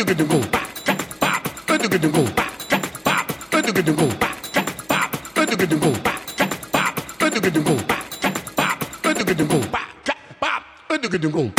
두구두구 빡빡 두구두구 빡빡 두구두구 빡빡 두구두구 빡빡 두구두구 빡빡 두구두구 빡빡 두구두구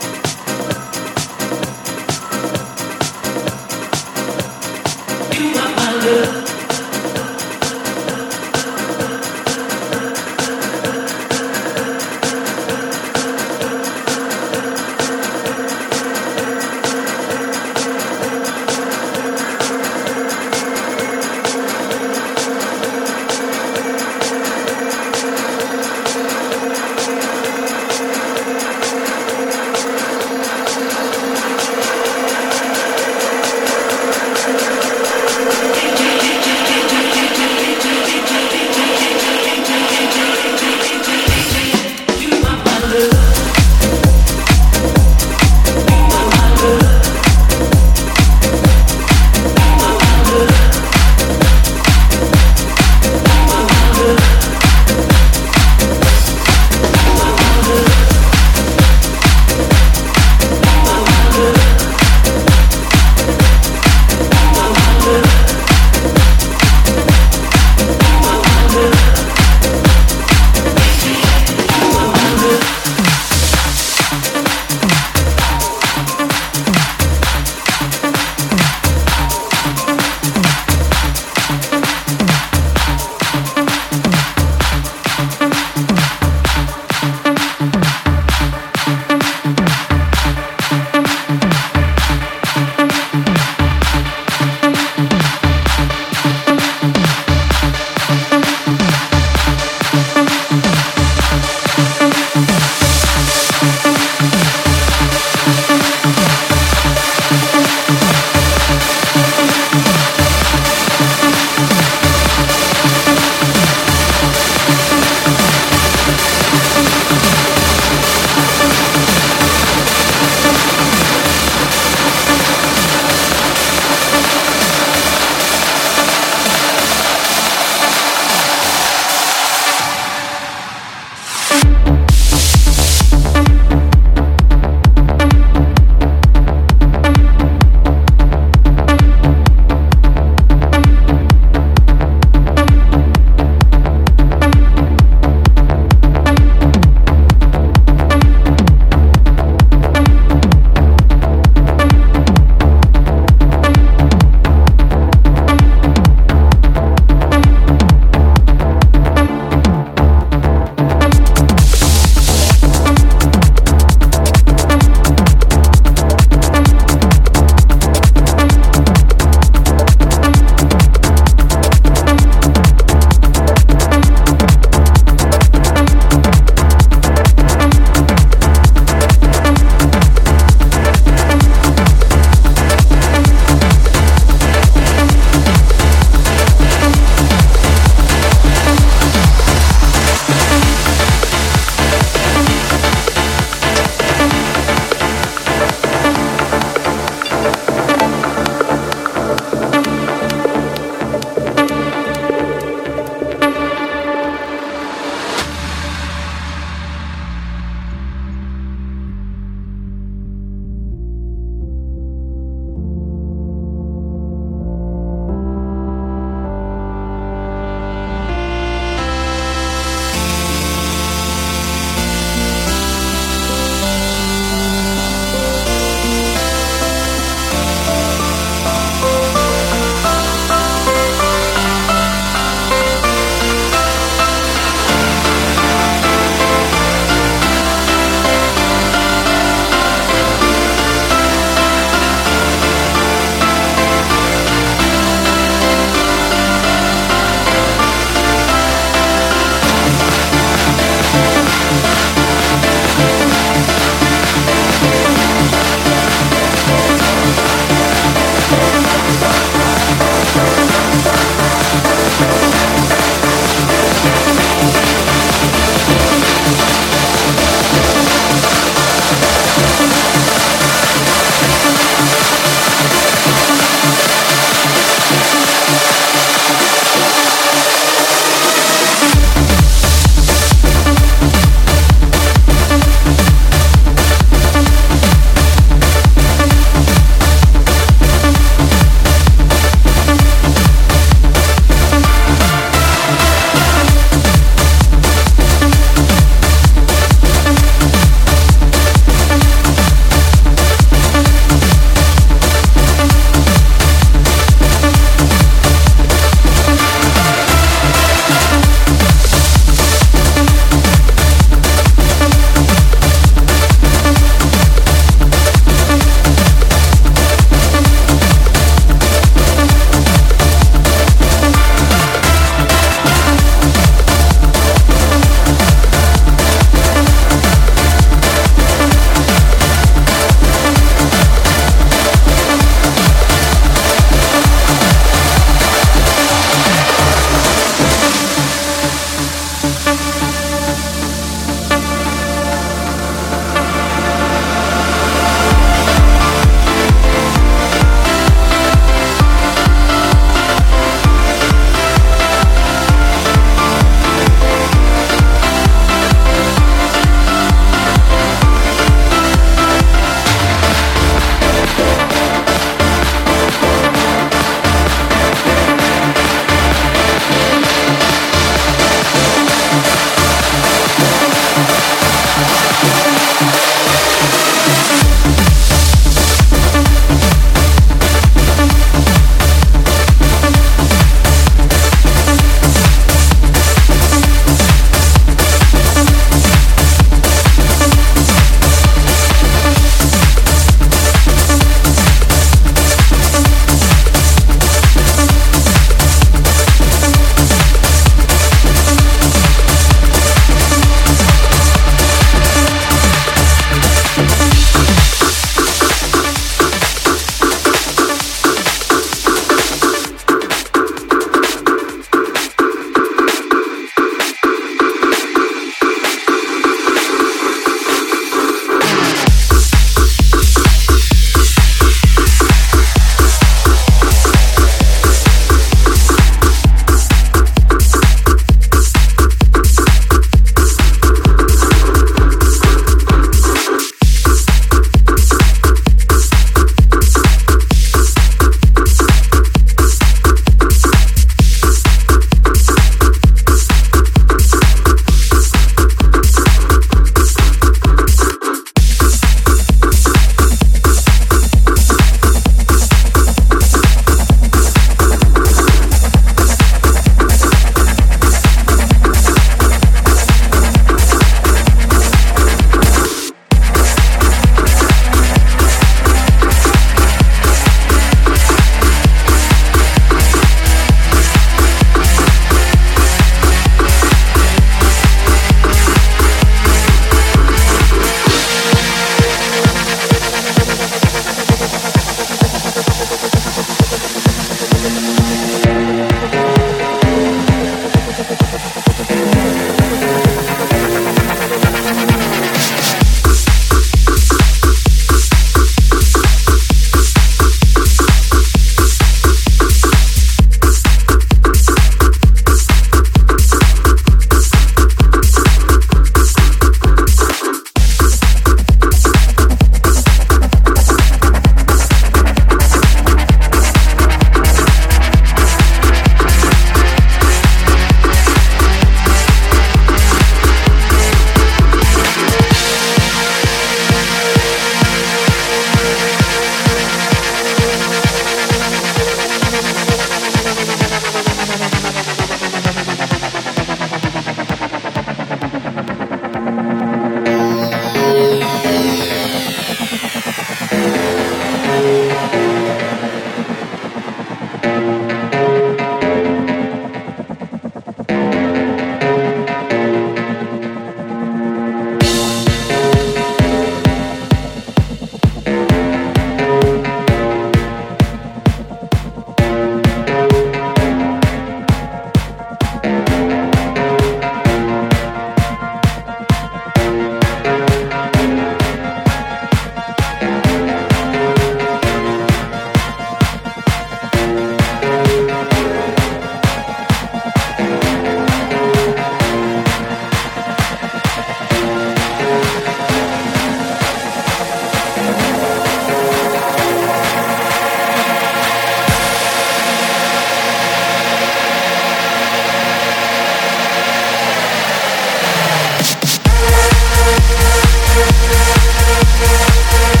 Música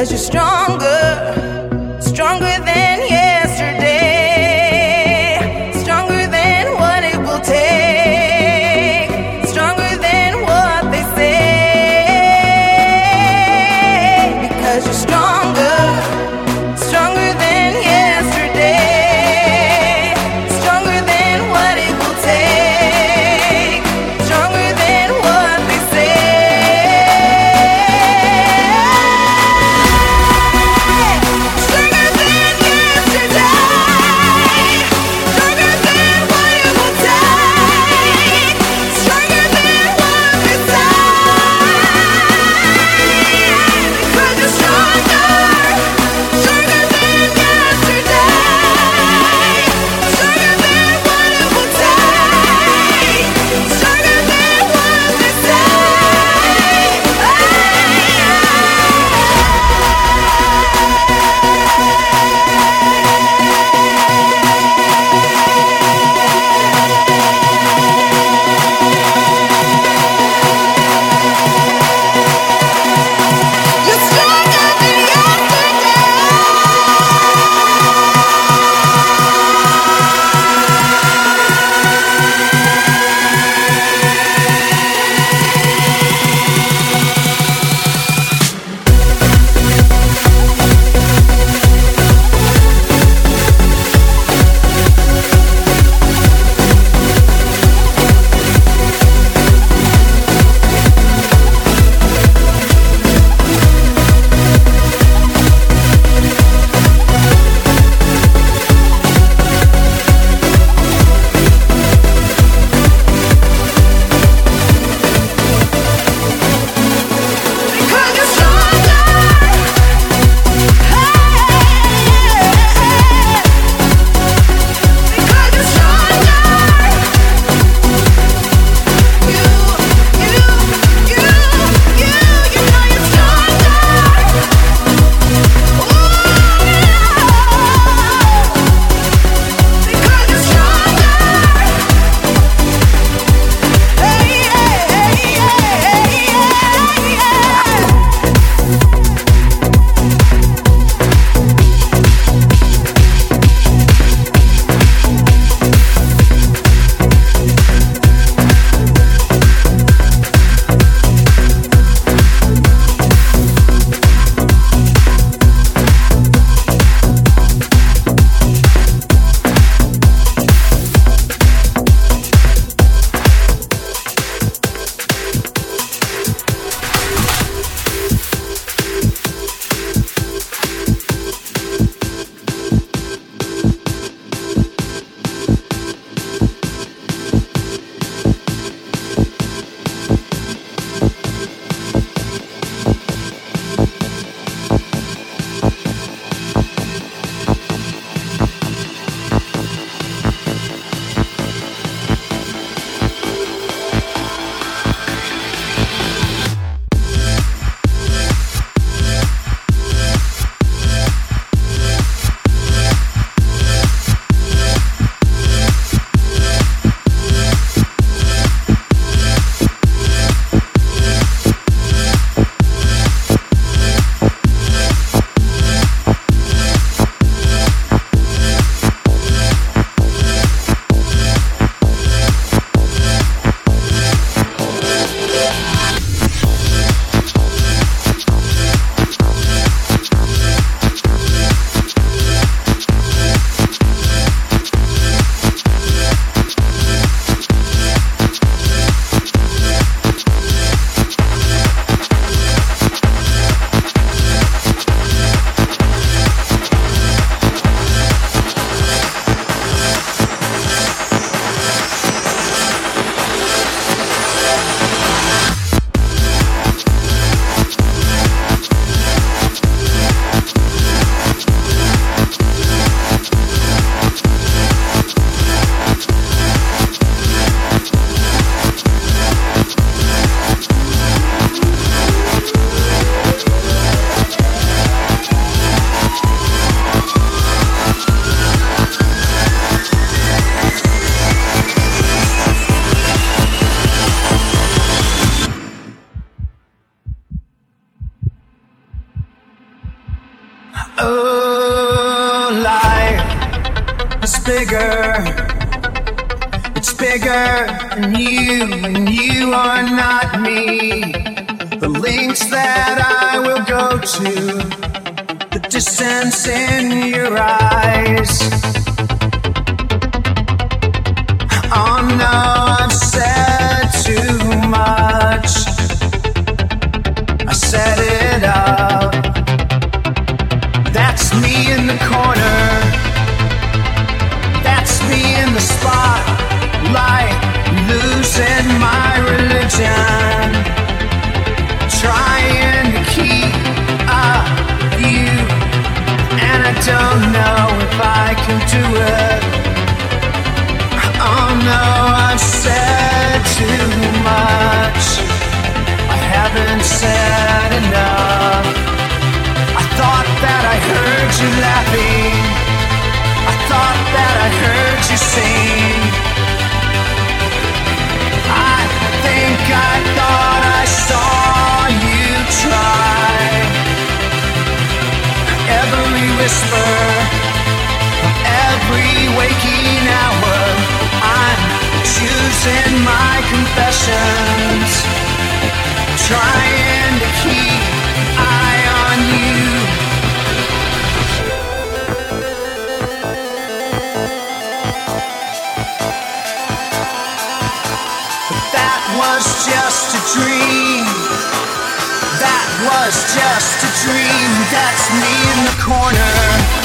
as you struggle. whisper of every waking hour. I'm choosing my confessions, trying to keep eye on you. But that was just a dream was just a dream that's me in the corner.